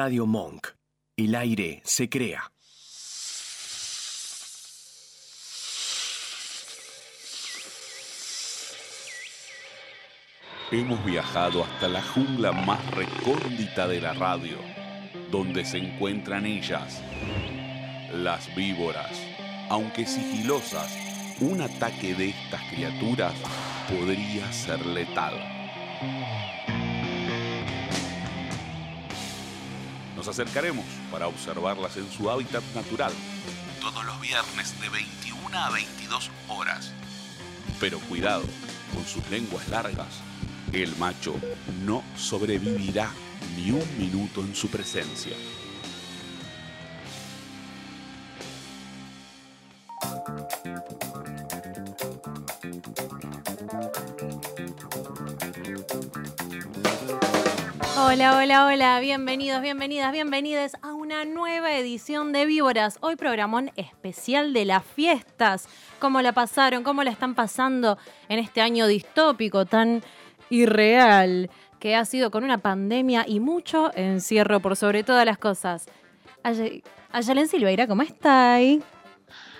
Radio Monk. El aire se crea. Hemos viajado hasta la jungla más recóndita de la radio, donde se encuentran ellas, las víboras. Aunque sigilosas, un ataque de estas criaturas podría ser letal. Nos acercaremos para observarlas en su hábitat natural, todos los viernes de 21 a 22 horas. Pero cuidado con sus lenguas largas el macho no sobrevivirá ni un minuto en su presencia. Hola, hola, hola, bienvenidos, bienvenidas, bienvenidas a una nueva edición de Víboras. Hoy programón especial de las fiestas. ¿Cómo la pasaron? ¿Cómo la están pasando en este año distópico tan irreal que ha sido con una pandemia y mucho encierro por sobre todas las cosas. Ayelen Silveira, ¿cómo está ahí?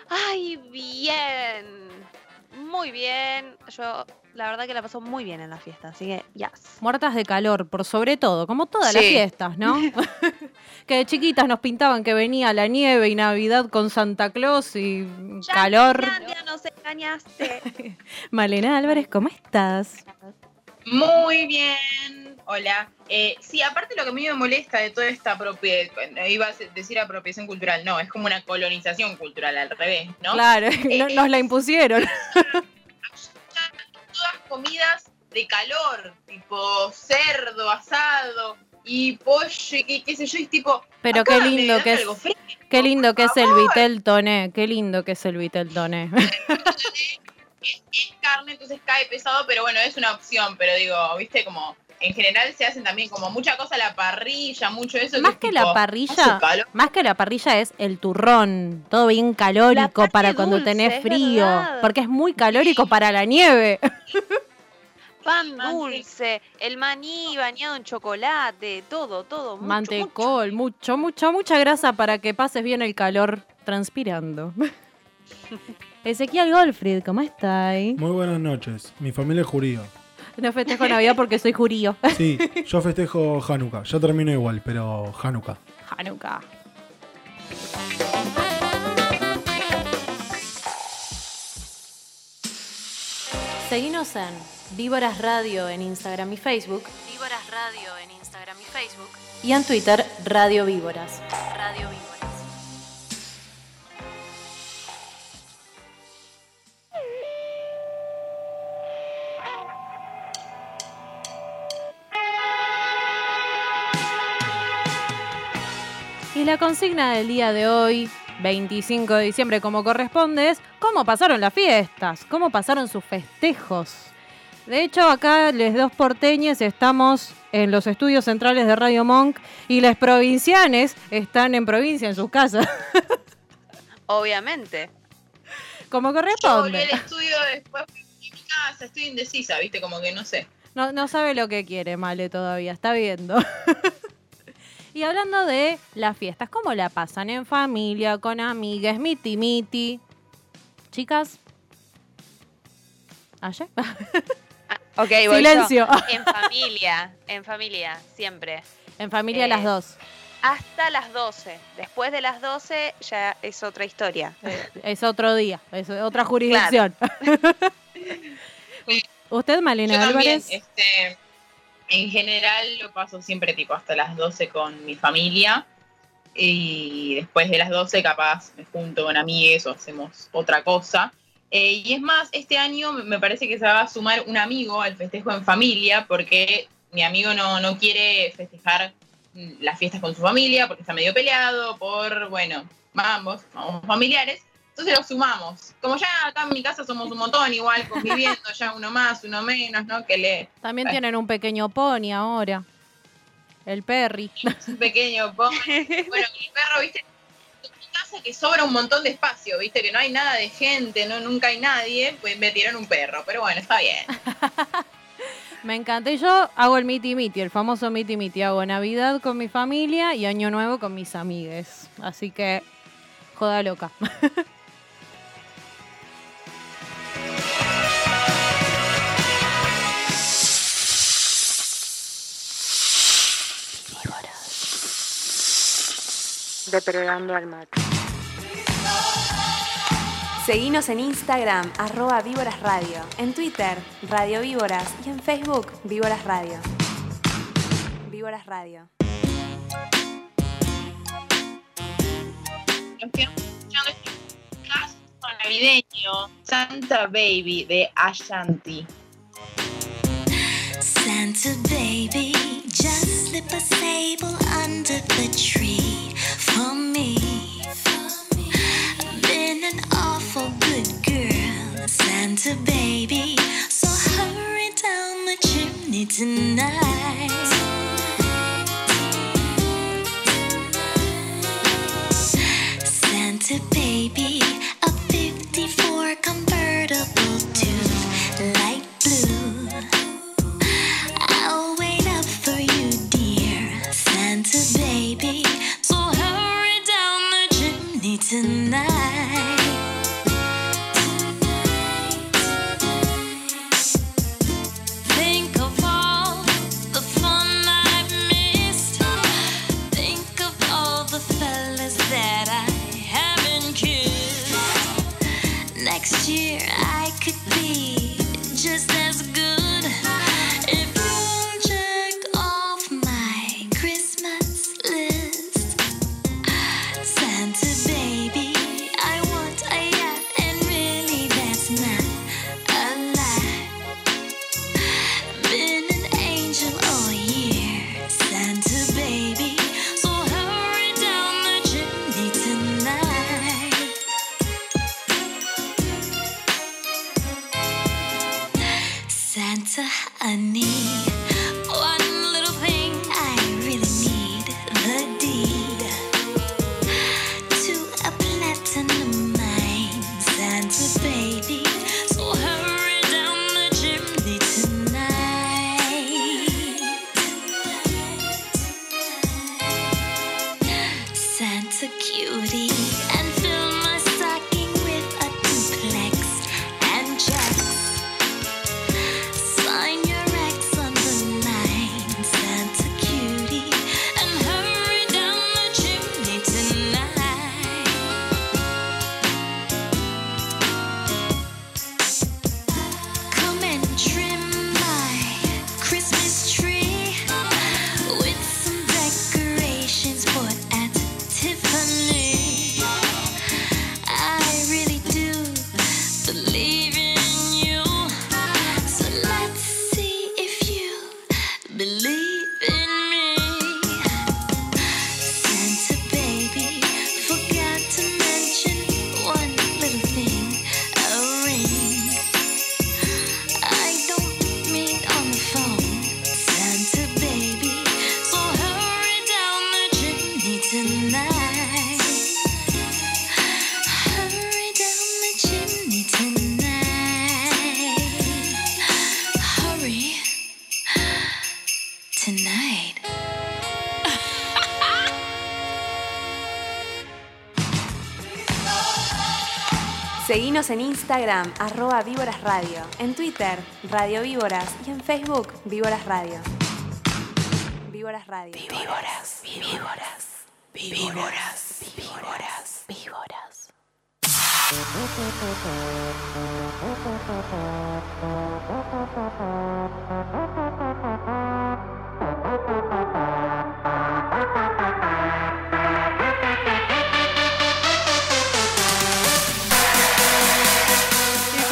Ay, bien. Muy bien. Yo la verdad que la pasó muy bien en la fiesta, así que ya. Muertas de calor, por sobre todo, como todas las fiestas, ¿no? que de chiquitas nos pintaban que venía la nieve y Navidad con Santa Claus y calor. Ya nos engañaste. Malena Álvarez, ¿cómo estás? Muy bien, hola. Eh, sí, aparte lo que a mí me molesta de toda esta apropiación, iba a decir apropiación cultural, no, es como una colonización cultural al revés, ¿no? Claro, eh, nos la impusieron. Comidas de calor, tipo cerdo, asado y pollo, y qué sé yo, es tipo... Pero qué lindo que es... Qué lindo que es el vitel toné, qué lindo que es el vitel toné. es, carne, entonces cae pesado, pero bueno, es una opción, pero digo, viste, como en general se hacen también como mucha cosa a la parrilla, mucho eso. Más que, la parrilla, más que la parrilla es el turrón, todo bien calórico para cuando tenés frío, porque es muy calórico para la nieve. Pan dulce, el maní bañado en chocolate, todo, todo. Mucho, Mantecol, mucho, mucho, mucha grasa para que pases bien el calor transpirando. Ezequiel Golfried, ¿cómo estáis? Muy buenas noches. Mi familia es judío. No festejo Navidad porque soy judío. Sí, yo festejo Hanukkah. Ya termino igual, pero Hanukkah. Hanukkah. Seguinos en Víboras Radio en Instagram y Facebook. Víboras Radio en Instagram y Facebook. Y en Twitter, Radio Víboras. Radio Víboras. Y la consigna del día de hoy, 25 de diciembre como corresponde, es cómo pasaron las fiestas, cómo pasaron sus festejos. De hecho, acá les dos porteñes estamos en los estudios centrales de Radio Monk y las provincianes están en provincia, en sus casas. Obviamente. Como corresponde. Yo volví al estudio después de mi casa, estoy indecisa, viste, como que no sé. No, no sabe lo que quiere, Male, todavía, está viendo. Y hablando de las fiestas, ¿cómo la pasan? ¿En familia, con amigas, miti miti? Chicas. ¿Ayer? Ah, ok, Silencio. En familia, en familia, siempre. En familia las eh, dos. Hasta las 12. Después de las 12 ya es otra historia. Eh, es otro día, es otra jurisdicción. ¿Usted, Malena Álvarez? Este, en general lo paso siempre tipo hasta las 12 con mi familia y después de las 12 capaz me junto con amigues o hacemos otra cosa. Eh, y es más, este año me parece que se va a sumar un amigo al festejo en familia porque mi amigo no, no quiere festejar las fiestas con su familia porque está medio peleado por, bueno, vamos, vamos familiares. Entonces lo sumamos. Como ya acá en mi casa somos un montón, igual conviviendo, ya uno más, uno menos, ¿no? Que le. También tienen un pequeño pony ahora. El Perry. Un pequeño pony. Bueno, el perro, viste, en mi casa que sobra un montón de espacio, viste, que no hay nada de gente, no, nunca hay nadie, pues me tiraron un perro, pero bueno, está bien. Me encanta. Y yo hago el miti miti, el famoso miti miti. Hago Navidad con mi familia y Año Nuevo con mis amigues. Así que, joda loca. Depredando al mate. Seguinos en Instagram, arroba Víboras Radio, en Twitter, Radio Víboras y en Facebook, Víboras Radio. Víboras Radio. Escuchando este navideño, Santa Baby de Ashanti. Santa baby, just slip a sable under the tree Come En Instagram, arroba Víboras Radio, en Twitter, Radio Víboras y en Facebook, Víboras Radio. Víboras Radio. Víboras, víboras, víboras, víboras, víboras. Y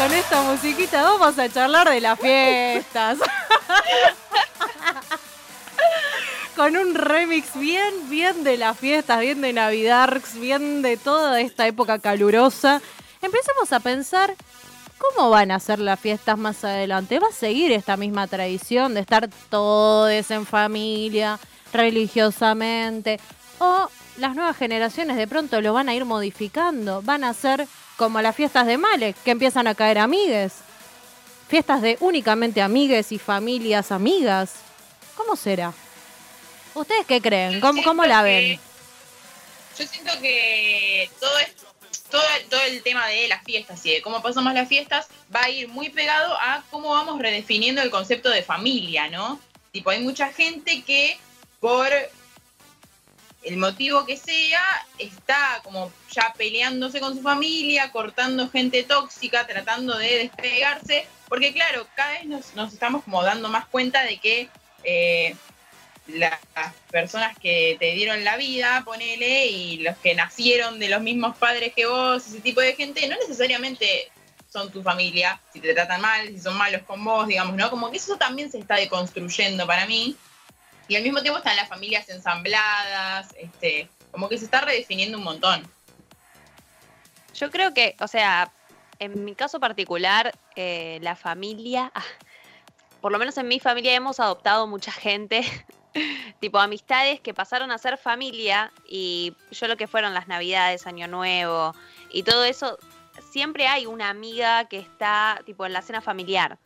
con esta musiquita vamos a charlar de las fiestas. con un remix bien, bien de las fiestas, bien de Navidad, bien de toda esta época calurosa. Empecemos a pensar cómo van a ser las fiestas más adelante. ¿Va a seguir esta misma tradición de estar todos en familia, religiosamente? ¿O las nuevas generaciones de pronto lo van a ir modificando? ¿Van a ser como las fiestas de Malek, que empiezan a caer amigues? fiestas de únicamente amigues y familias amigas. ¿Cómo será? ¿Ustedes qué creen? ¿Cómo, cómo la ven? Yo siento que todo es- todo, todo el tema de las fiestas y de cómo pasamos las fiestas va a ir muy pegado a cómo vamos redefiniendo el concepto de familia, ¿no? Tipo, hay mucha gente que por el motivo que sea está como ya peleándose con su familia, cortando gente tóxica, tratando de despegarse, porque claro, cada vez nos, nos estamos como dando más cuenta de que eh, las personas que te dieron la vida, ponele, y los que nacieron de los mismos padres que vos, ese tipo de gente, no necesariamente son tu familia, si te tratan mal, si son malos con vos, digamos, ¿no? Como que eso también se está deconstruyendo para mí. Y al mismo tiempo están las familias ensambladas, este, como que se está redefiniendo un montón. Yo creo que, o sea, en mi caso particular, eh, la familia, ah, por lo menos en mi familia hemos adoptado mucha gente, tipo amistades que pasaron a ser familia y yo lo que fueron las navidades, año nuevo y todo eso, siempre hay una amiga que está tipo en la cena familiar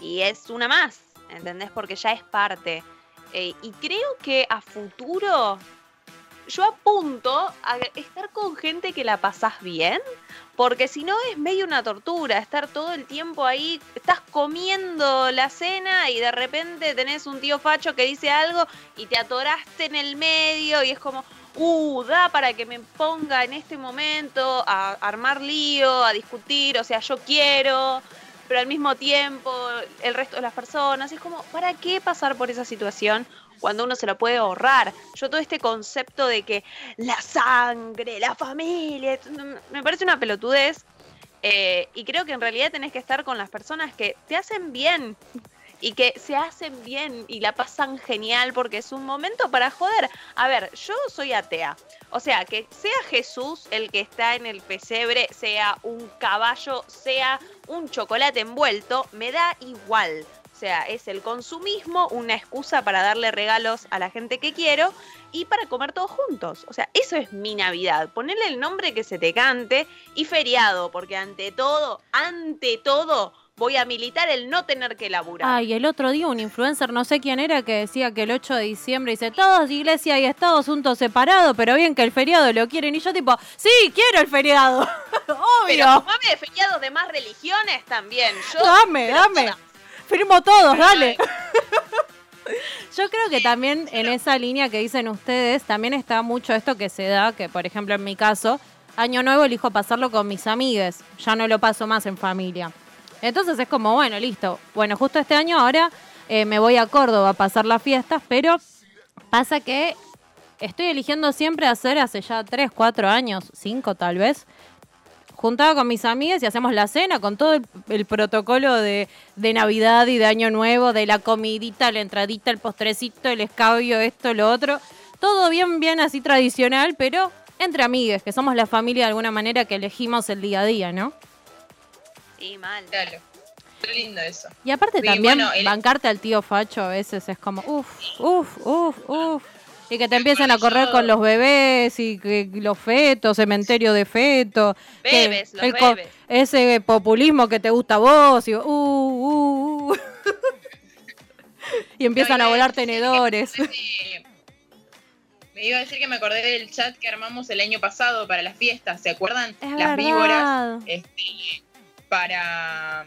y es una más, ¿entendés? Porque ya es parte. Eh, y creo que a futuro yo apunto a estar con gente que la pasás bien, porque si no es medio una tortura estar todo el tiempo ahí, estás comiendo la cena y de repente tenés un tío facho que dice algo y te atoraste en el medio y es como, uh, da para que me ponga en este momento a armar lío, a discutir, o sea, yo quiero, pero al mismo tiempo el resto de las personas, es como, ¿para qué pasar por esa situación? cuando uno se lo puede ahorrar. Yo todo este concepto de que la sangre, la familia, me parece una pelotudez. eh, y creo que en realidad tenés que estar con las personas que te hacen bien y que se hacen bien y la pasan genial porque es un momento para joder. A ver, yo soy atea. O sea, que sea Jesús el que está en el pesebre, sea un caballo, sea un chocolate envuelto, me da igual. O sea, es el consumismo, una excusa para darle regalos a la gente que quiero y para comer todos juntos. O sea, eso es mi Navidad. Ponerle el nombre que se te cante y feriado, porque ante todo, ante todo, voy a militar el no tener que laburar. Ay, el otro día un influencer, no sé quién era, que decía que el 8 de diciembre dice todos iglesia y Estado asuntos separados, pero bien que el feriado lo quieren. Y yo tipo, sí, quiero el feriado. Pero Obvio. tomame de feriado de más religiones también. Yo, Dame, pero dame. Firmo todos, dale. Yo creo que también en esa línea que dicen ustedes, también está mucho esto que se da, que por ejemplo en mi caso, año nuevo elijo pasarlo con mis amigues, ya no lo paso más en familia. Entonces es como, bueno, listo. Bueno, justo este año ahora eh, me voy a Córdoba a pasar las fiestas, pero pasa que estoy eligiendo siempre hacer hace ya 3, 4 años, 5 tal vez, juntaba con mis amigas y hacemos la cena con todo el, protocolo de, de Navidad y de Año Nuevo, de la comidita, la entradita, el postrecito, el escabio, esto, lo otro. Todo bien, bien así tradicional, pero entre amigues, que somos la familia de alguna manera que elegimos el día a día, ¿no? Sí, mal. Claro. Qué lindo eso. Y aparte Sí, también bueno, el- bancarte al tío Facho a veces es como, uff, uff, uff, uff. Y que te empiecen a correr con los bebés y que los fetos, cementerio de fetos. Bebes, los el co- bebes. Ese populismo que te gusta a vos. Y, uh, uh, uh. y empiezan No, a volar que tenedores. me iba a decir que me acordé del chat que armamos el año pasado para las fiestas, ¿se acuerdan? Es las verdad. víboras este, para,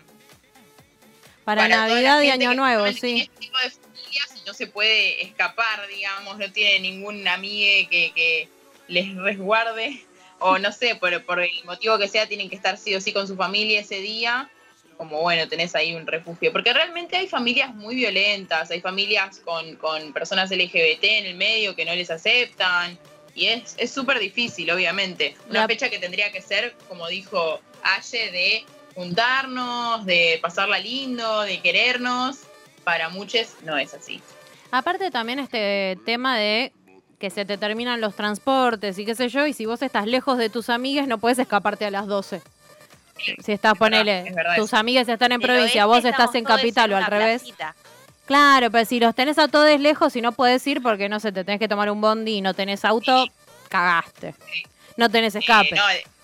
Para, Navidad y Año Nuevo, sí. este tipo de familias y no se puede escapar, digamos, no tiene ningún amigo que, que les resguarde, o no sé, por, por el motivo que sea, tienen que estar sí o sí con su familia ese día. Como bueno, tenés ahí un refugio. Porque realmente hay familias muy violentas, hay familias con, con personas LGBT en el medio que no les aceptan. Y es es súper difícil, obviamente. Una La- fecha que tendría que ser, como dijo Aye, de juntarnos, de pasarla lindo, de querernos. Para muchos no es así. Aparte también este tema de que se te terminan los transportes y qué sé yo, y si vos estás lejos de tus amigas no puedes escaparte a las 12. Si estás, ponele, es verdad tus eso. amigas están en provincia, oeste vos estás en capital o al revés. placita. Claro, pero si los tenés a todos lejos y no podés ir porque no sé, te tenés que tomar un bondi y no tenés auto, cagaste. No tenés escape. Eh, no,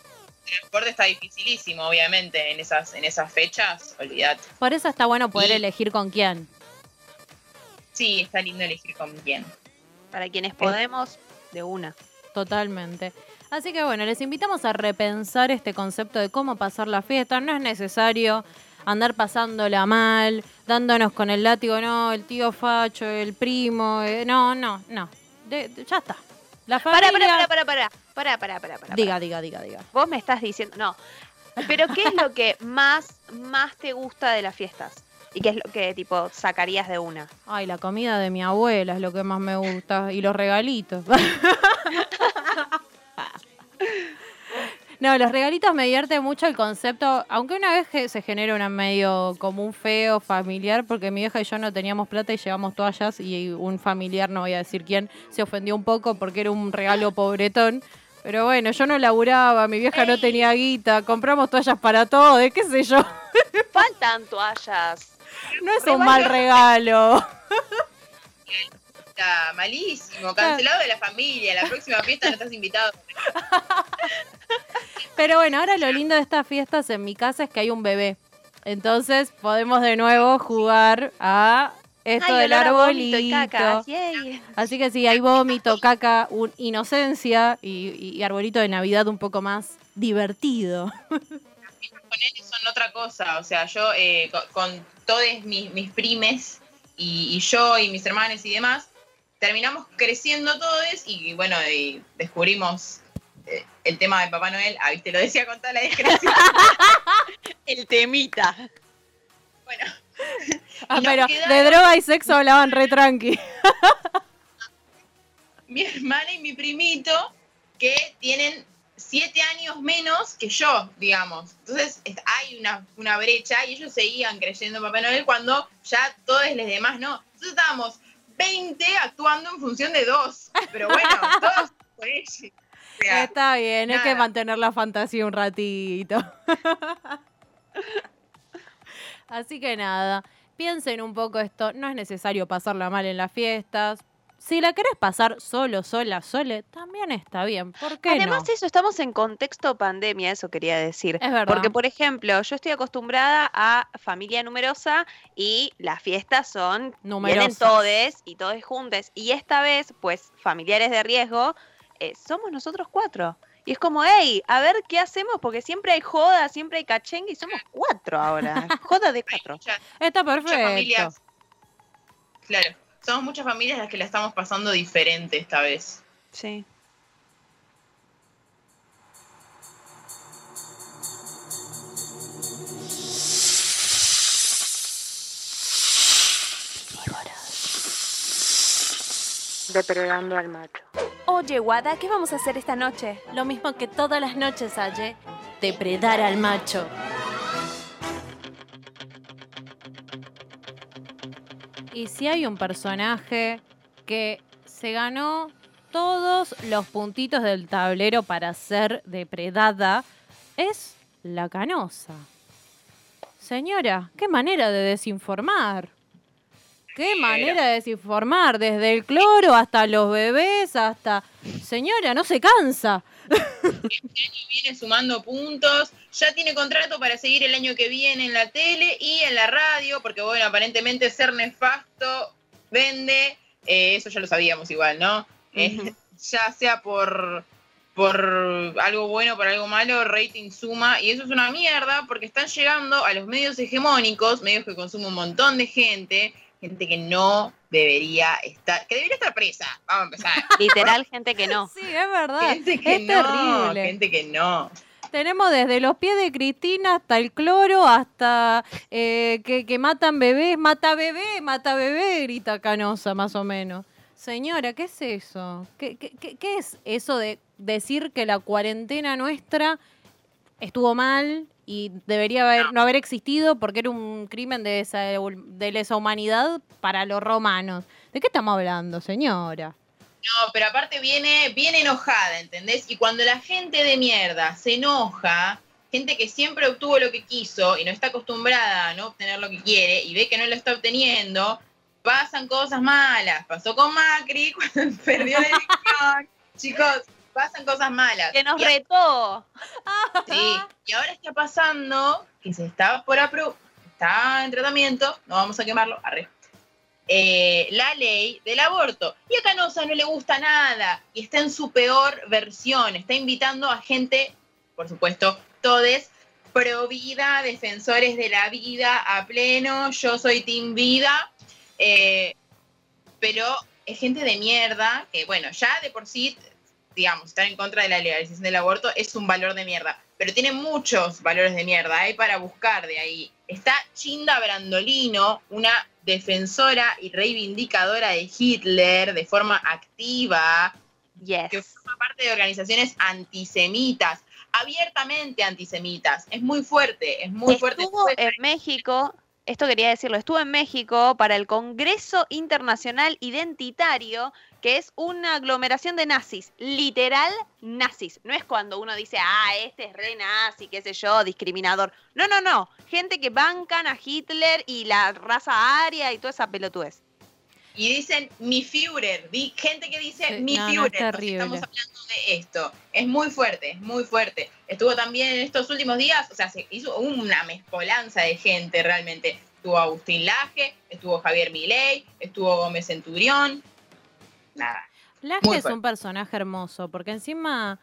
transporte está dificilísimo, obviamente, en esas, en esas fechas, olvídate. Por eso está bueno poder Y- elegir con quién. Sí, está lindo elegir con quién. Para quienes podemos, de una. Totalmente. Así que bueno, les invitamos a repensar este concepto de cómo pasar la fiesta. No es necesario andar pasándola mal, dándonos con el látigo, no, el tío Facho, el primo, eh, no, no, no. De- de- ya está. La Para, familia... para, para, para, para, para, para, para, para. Diga, diga, diga, diga. Vos me estás diciendo, no. Pero ¿qué es lo que más, más te gusta de las fiestas? ¿Y qué es lo que, tipo, sacarías de una? Ay, la comida de mi abuela es lo que más me gusta. Y los regalitos. No, los regalitos me divierte mucho el concepto, aunque una vez que se genera una medio como un feo familiar, porque mi vieja y yo no teníamos plata y llevamos toallas y un familiar, no voy a decir quién, se ofendió un poco porque era un regalo pobretón. Pero bueno, yo no laburaba, mi vieja no tenía guita, compramos toallas para todo, de qué sé yo. Faltan toallas. No es un mal regalo. Está malísimo, cancelado de la familia. La próxima fiesta no estás invitado. Pero bueno, ahora lo lindo de estas fiestas en mi casa es que hay un bebé. Entonces podemos de nuevo jugar a esto Ay, del olor a vómito y arbolito. caca. Así que sí, hay vómito, caca, un inocencia y, y- arbolito de Navidad un poco más divertido. Con él son otra cosa. O sea, yo eh, co- con, todos mis, mis primes y, y yo y mis hermanos y demás, terminamos creciendo todos y bueno, y descubrimos eh, el tema de Papá Noel. Ah, viste, lo decía con toda la discreción. El temita. bueno, Ah, nos pero quedaron- de droga y sexo hablaban re tranqui. mi hermana y mi primito que tienen siete años menos que yo, digamos. Entonces es- hay una, una brecha y ellos seguían creyendo en Papá Noel cuando ya todos los demás no. Entonces estábamos 20 actuando en función de dos. Pero bueno, todos por ellos. O sea, Está bien, hay que nada. mantener la fantasía un ratito. Así que nada, piensen un poco esto, no es necesario pasarla mal en las fiestas. Si la querés pasar solo, sola, sole, también está bien. ¿Por qué Además, no? eso, estamos en contexto pandemia, eso quería decir. Es verdad. Porque, por ejemplo, yo estoy acostumbrada a familia numerosa y las fiestas son, vienen Numerosas. todes y todos juntos. Y esta vez, pues, familiares de riesgo, eh, somos nosotros cuatro. Y es como, hey, a ver qué hacemos, porque siempre hay joda, siempre hay cachengue y somos cuatro ahora. Joda de cuatro. Está perfecto. familias. Claro, somos muchas familias las que la estamos pasando diferente esta vez. Sí. Depredando al macho. Oye, Wada, ¿qué vamos a hacer esta noche? Lo mismo que todas las noches, Aye, depredar al macho. Y si hay un personaje que se ganó todos los puntitos del tablero para ser depredada, es la canosa. Señora, qué manera de desinformar. Qué manera de desinformar, desde el cloro hasta los bebés, hasta... Señora, no se cansa. viene sumando puntos, ya tiene contrato para seguir el año que viene en la tele y en la radio, porque bueno, aparentemente ser nefasto vende, eh, eso ya lo sabíamos igual, ¿no? Eh, Ujú. ya sea por, por algo bueno, por algo malo, rating suma, y eso es una mierda porque están llegando a los medios hegemónicos, medios que consumen un montón de gente, gente que no debería estar, que debería estar presa, vamos a empezar. Literal, gente que no. Sí, es verdad. Gente que es no, terrible. gente que no. Tenemos desde los pies de Cristina hasta el cloro, hasta eh, que, que matan bebés, mata bebé, mata bebé, grita Canosa más o menos. Señora, ¿qué es eso? ¿Qué, qué- qué- qué es eso de decir que la cuarentena nuestra estuvo mal y debería haber, no haber existido porque era un crimen de, esa, de lesa humanidad para los romanos? ¿De qué estamos hablando, señora? No, pero aparte viene, viene enojada, ¿entendés? Y cuando la gente de mierda se enoja, gente que siempre obtuvo lo que quiso y no está acostumbrada a no obtener lo que quiere y ve que no lo está obteniendo, pasan cosas malas. Pasó con Macri cuando perdió la elección. Chicos, pasan cosas malas. Que nos Y retó. Sí, y ahora está pasando que se está por apro está en tratamiento, no vamos a quemarlo, arre. eh, la ley del aborto. Y a Canosa no le gusta nada y está en su peor versión. Está invitando a gente, por supuesto, todes, pro vida, defensores de la vida a pleno. Yo soy Team Vida. eh, pero es gente de mierda que, bueno, ya de por sí digamos, estar en contra de la legalización del aborto es un valor de mierda, pero tiene muchos valores de mierda, hay para buscar de ahí. Está Chinda Brandolino, una defensora y reivindicadora de Hitler de forma activa, Yes. que forma parte de organizaciones antisemitas, abiertamente antisemitas. Es muy fuerte, es muy fuerte. Estuvo en México, esto quería decirlo, estuvo en México para el Congreso Internacional Identitario, que es una aglomeración de nazis, literal nazis. No es cuando uno dice, ah, este es re nazi, qué sé yo, discriminador. No, no, no. Gente que bancan a Hitler y la raza aria y toda esa pelotudez. Y dicen mi Führer, di- gente que dice Sí, mi no, no, es Führer. estamos hablando de esto. Es muy fuerte, es muy fuerte. Estuvo también en estos últimos días, o sea, se hizo una mezcolanza de gente realmente. Estuvo Agustín Laje, estuvo Javier Milei, estuvo Gómez Centurión. Nada. Laje Muy es un personaje hermoso, porque encima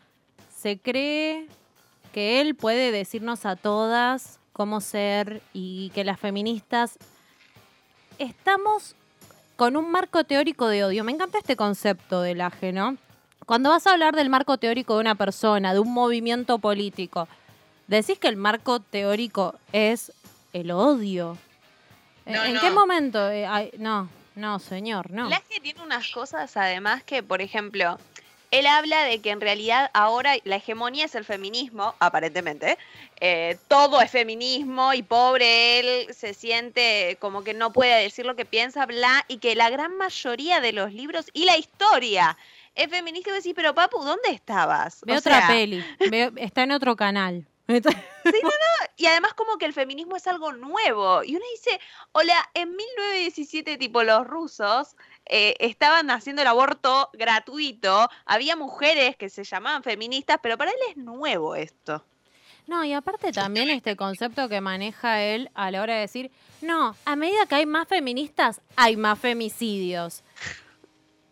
se cree que él puede decirnos a todas cómo ser y que las feministas estamos con un marco teórico de odio. Me encanta este concepto de Laje, ¿no? Cuando vas a hablar del marco teórico de una persona, de un movimiento político, decís que el marco teórico es el odio. ¿En- No, ¿En no. qué momento? Eh, ay, no, no, señor, no. Laje tiene unas cosas además que, por ejemplo, él habla de que en realidad ahora la hegemonía es el feminismo, aparentemente. eh, todo es feminismo y pobre él se siente como que no puede decir lo que piensa, bla, y que la gran mayoría de los libros y la historia es feminista. Y decís, pero papu, ¿dónde estabas? Ve O otra sea, peli, ve- está en otro canal. Y además como que el feminismo es algo nuevo. Y uno dice, hola, en 1917 tipo los rusos eh, estaban haciendo el aborto gratuito, había mujeres que se llamaban feministas, pero para él es nuevo esto. No, y aparte también este concepto que maneja él a la hora de decir, no, a medida que hay más feministas, hay más femicidios.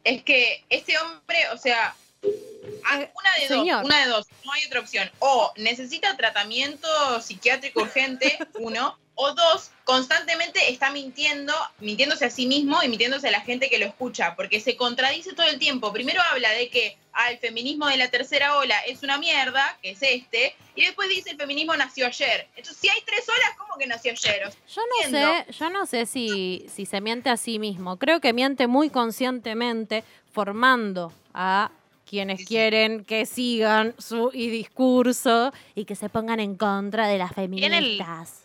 Es que este hombre, o sea, una de señor. dos, una de dos, no hay otra opción. O necesita tratamiento psiquiátrico urgente, uno, o dos, constantemente está mintiendo, mintiéndose a sí mismo y mintiéndose a la gente que lo escucha, porque se contradice todo el tiempo. Primero habla de que ah, el feminismo de la tercera ola es una mierda, que es este, y después dice el feminismo nació ayer. Entonces, si hay tres olas, ¿cómo que nació ayer? O sea, Yo no entiendo. sé, yo no sé si, si se miente a sí mismo. Creo que miente muy conscientemente, formando a quienes quieren que sigan su y discurso y que se pongan en contra de las feministas.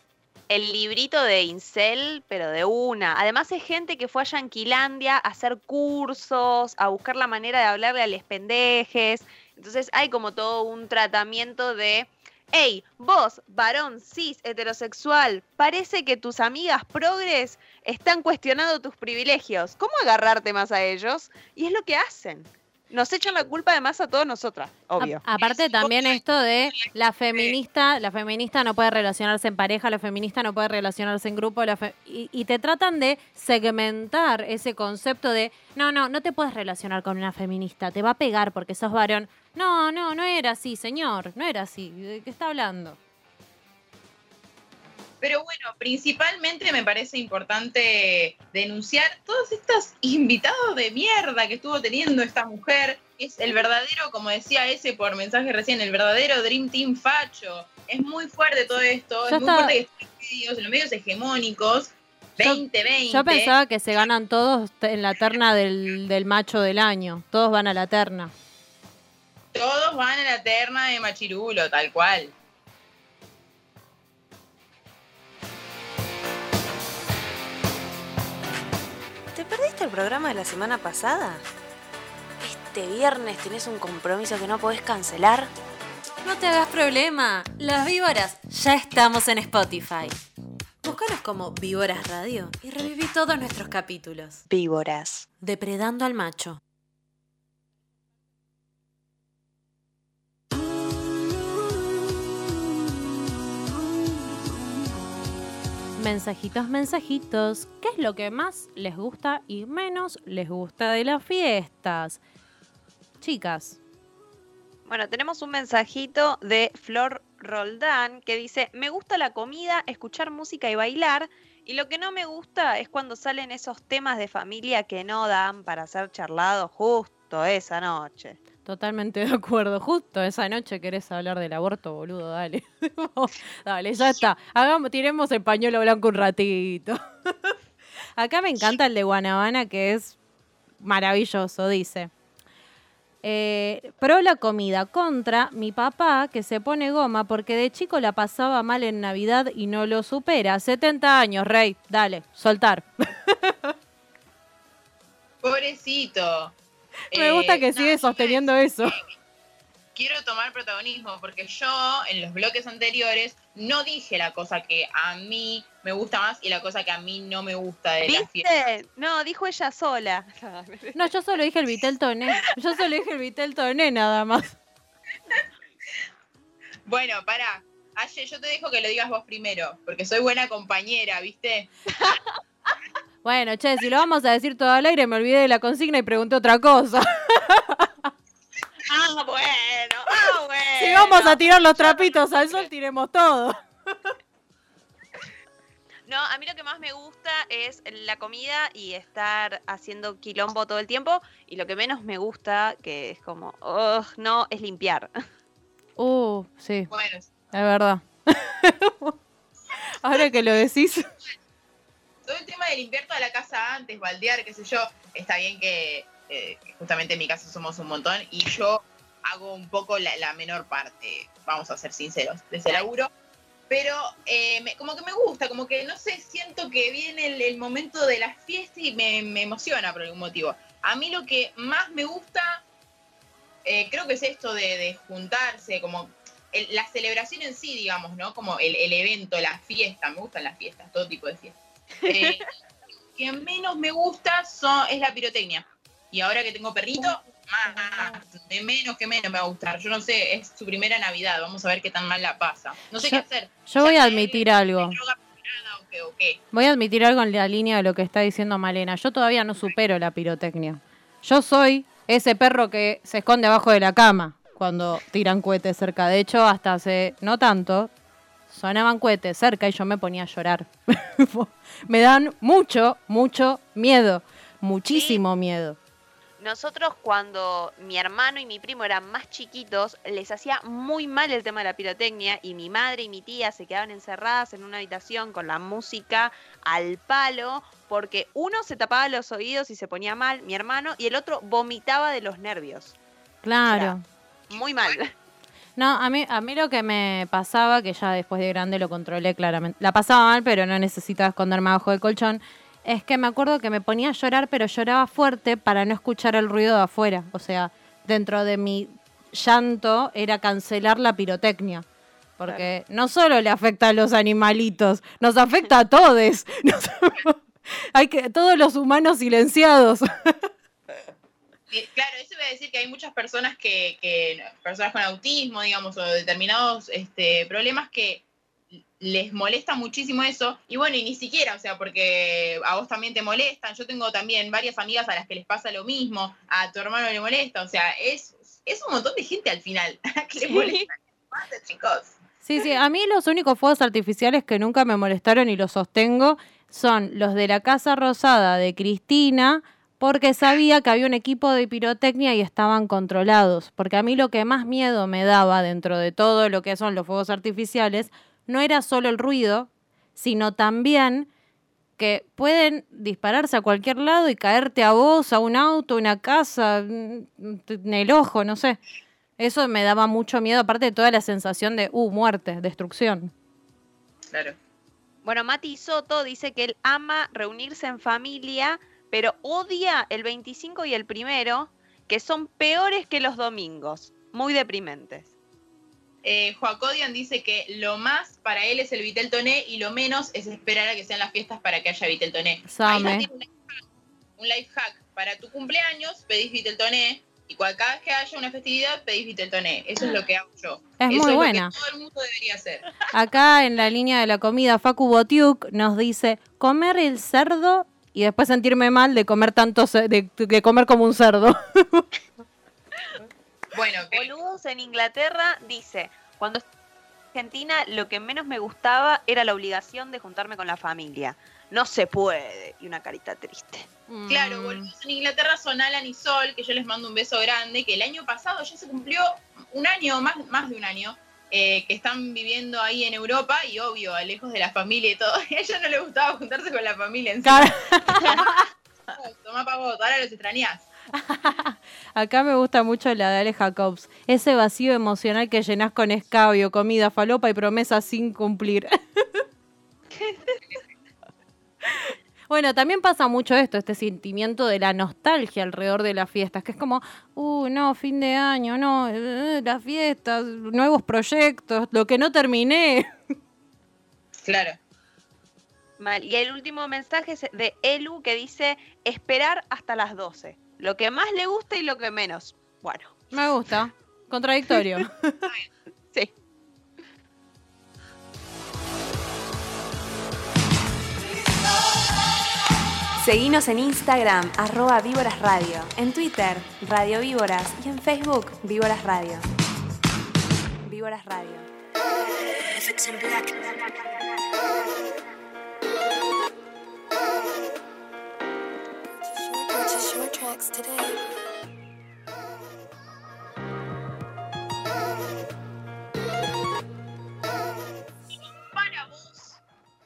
El librito de Incel, pero de una. Además es gente que fue a Yanquilandia a hacer cursos, a buscar la manera de hablarle a les pendejes. Entonces hay como todo un tratamiento de, hey, vos, varón, cis, heterosexual, parece que tus amigas progres están cuestionando tus privilegios. ¿Cómo agarrarte más a ellos? Y es lo que hacen. Nos echan la culpa además a todas nosotras, obvio. A- aparte también esto de la feminista, la feminista no puede relacionarse en pareja, la feminista no puede relacionarse en grupo, la fe- y, y te tratan de segmentar ese concepto de no, no, no te puedes relacionar con una feminista, te va a pegar porque sos varón. No, no, no era así, señor, no era así. ¿De qué está hablando? Pero bueno, principalmente me parece importante denunciar todos estos invitados de mierda que estuvo teniendo esta mujer. Es el verdadero, como decía ese por mensaje recién, el verdadero Dream Team facho. Es muy fuerte todo esto, es muy fuerte que estén en los medios, en los medios hegemónicos, Yo- 2020. Yo pensaba que se ganan todos en la terna del, del macho del año, todos van a la terna. Todos van a la terna de Machirulo, tal cual. Perdiste el programa de la semana pasada? Este viernes tenés un compromiso que no podés cancelar. No te hagas problema, las víboras ya estamos en Spotify. Búscanos como Víboras Radio y reviví todos nuestros capítulos. Víboras. Depredando al macho. Mensajitos, mensajitos. ¿Qué es lo que más les gusta y menos les gusta de las fiestas? Chicas, Bueno, tenemos un mensajito de Flor Roldán que dice, me gusta la comida, escuchar música y bailar, y lo que no me gusta es cuando salen esos temas de familia que no dan para ser charlados justo esa noche. Totalmente de acuerdo. Justo esa noche querés hablar del aborto, boludo, dale. dale, ya está. Hagamos, tiremos el pañuelo blanco un ratito. Acá me encanta el de Guanabana, que es maravilloso, dice. Eh, pro la comida, contra mi papá que se pone goma porque de chico la pasaba mal en Navidad y no lo supera. 70 años, rey, dale, soltar. Pobrecito. Me gusta Eh, que no, sigue sosteniendo eso. Quiero tomar protagonismo porque yo en los bloques anteriores no dije la cosa que a mí me gusta más y la cosa que a mí no me gusta de la fiesta. ¿Viste? No, dijo ella sola. No, yo solo dije el Vitel Toné. Yo solo dije el Vitel Toné nada más. Bueno, pará. Aye, yo te dejo que lo digas vos primero, porque soy buena compañera, ¿viste? Bueno, che, si lo vamos a decir todo al aire, me olvidé de la consigna y pregunté otra cosa. Ah, bueno, ah, bueno. Si vamos a tirar los trapitos al sol, tiremos todo. No, a mí lo que más me gusta es la comida y estar haciendo quilombo todo el tiempo. Y lo que menos me gusta, que es como, ugh, no, es limpiar. Uh, sí, Bueno, es verdad. Ahora que lo decís. Todo el tema de limpiar toda la casa antes, baldear, qué sé yo, está bien que eh, justamente en mi casa somos un montón y yo hago un poco la, la menor parte, vamos a ser sinceros, de ese laburo. Pero eh, me- como que me gusta, como que no sé, siento que viene el, el momento de la fiesta y me, me emociona por algún motivo. A mí lo que más me gusta, eh, creo que es esto de, de juntarse, como el- la celebración en sí, digamos, ¿no? Como el, el evento, la fiesta, me gustan las fiestas, todo tipo de fiestas. Eh, que menos me gusta son, es la pirotecnia. Y ahora que tengo perrito, más, de menos que menos me va a gustar. Yo no sé, es su primera Navidad, vamos a ver qué tan mal la pasa. No sé Yo- qué hacer. Yo voy a admitir algo. droga preparada o qué, o qué. Voy a admitir algo en la línea de lo que está diciendo Malena. Yo todavía no supero la pirotecnia. Yo soy ese perro que se esconde abajo de la cama cuando tiran cohetes cerca. De hecho, hasta hace no tanto, sonaban cohetes cerca y yo me ponía a llorar. me dan mucho, mucho miedo. Muchísimo miedo. Nosotros cuando mi hermano y mi primo eran más chiquitos, les hacía muy mal el tema de la pirotecnia y mi madre y mi tía se quedaban encerradas en una habitación con la música al palo porque uno se tapaba los oídos y se ponía mal, mi hermano, y el otro vomitaba de los nervios. Claro. Muy mal. No, a mí, a mí lo que me pasaba, que ya después de grande lo controlé claramente, la pasaba mal, pero no necesitaba esconderme abajo del colchón, es que me acuerdo que me ponía a llorar, pero lloraba fuerte para no escuchar el ruido de afuera. O sea, dentro de mi llanto era cancelar la pirotecnia. Porque no solo le afecta a los animalitos, nos afecta a todos. Hay que, todos los humanos silenciados. Claro, eso iba a decir que hay muchas personas que, que personas con autismo, digamos, o determinados este, problemas que les molesta muchísimo eso. Y bueno, y ni siquiera, o sea, porque a vos también te molestan. Yo tengo también varias amigas a las que les pasa lo mismo, a tu hermano le molesta. O sea, es, es un montón de gente al final que Sí. molesta. Chicos. Sí, sí, a mí los únicos fuegos artificiales que nunca me molestaron y los sostengo son los de la Casa Rosada de Cristina, porque sabía que había un equipo de pirotecnia y estaban controlados. Porque a mí lo que más miedo me daba dentro de todo lo que son los fuegos artificiales no era solo el ruido, sino también que pueden dispararse a cualquier lado y caerte a vos, a un auto, una casa, mm, en el ojo, no sé. Eso me daba mucho miedo, aparte de toda la sensación de, uh, muerte, destrucción. Claro. Bueno, Mati Soto dice que él ama reunirse en familia, pero odia el 25 y el primero, que son peores que los domingos. Muy deprimentes. Eh, Joacodian dice que lo más para él es el Vitel Toné y lo menos es esperar a que sean las fiestas para que haya Vitel Toné. Ahí tiene un life hack. Un life hack. Para tu cumpleaños pedís Vitel Toné Y cada vez que haya una festividad, pedís Viteltoné. Eso es lo que hago yo. Es Eso muy buena. que todo el mundo debería hacer. Acá en la línea de la comida, Facu Botiuk nos dice comer el cerdo y después sentirme mal de comer tanto, de, de comer como un cerdo. Bueno, que- Boludos en Inglaterra dice, cuando estuve en Argentina lo que menos me gustaba era la obligación de juntarme con la familia. No se puede. Y una carita triste. Claro, Mm. boludos en Inglaterra son Alan y Sol, que yo les mando un beso grande, que el año pasado ya se cumplió un año, más, más de un año, eh, que están viviendo ahí en Europa y obvio, lejos de la familia y todo. A ella no le gustaba juntarse con la familia en Cara- Tomá pa' vos, ahora los extrañás. Acá me gusta mucho la de Ale Jacobs. Ese vacío emocional que llenás con escabio, comida, falopa y promesas sin cumplir. Bueno, también pasa mucho esto, este sentimiento de la nostalgia alrededor de las fiestas, que es como, uh, no, fin de año, no, eh, las fiestas, nuevos proyectos, lo que no terminé. Claro. Mal. Y el último mensaje es de Elu que dice esperar hasta las 12. Lo que más le gusta y lo que menos. Bueno, Me gusta, contradictorio. Seguinos en Instagram, arroba Víboras Radio, en Twitter, Radio Víboras y en Facebook, Víboras Radio. Víboras Radio.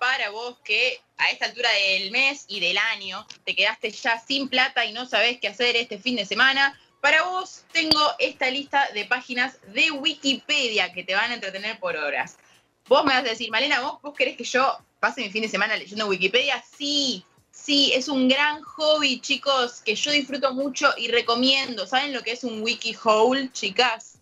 Para vos que a esta altura del mes y del año te quedaste ya sin plata y no sabés qué hacer este fin de semana, para vos tengo esta lista de páginas de Wikipedia que te van a entretener por horas. Vos me vas a decir, Malena, ¿vos, vos querés que yo pase mi fin de semana leyendo Wikipedia? Sí, sí, es un gran hobby, chicos, que yo disfruto mucho y recomiendo. ¿Saben lo que es un wiki hole, chicas?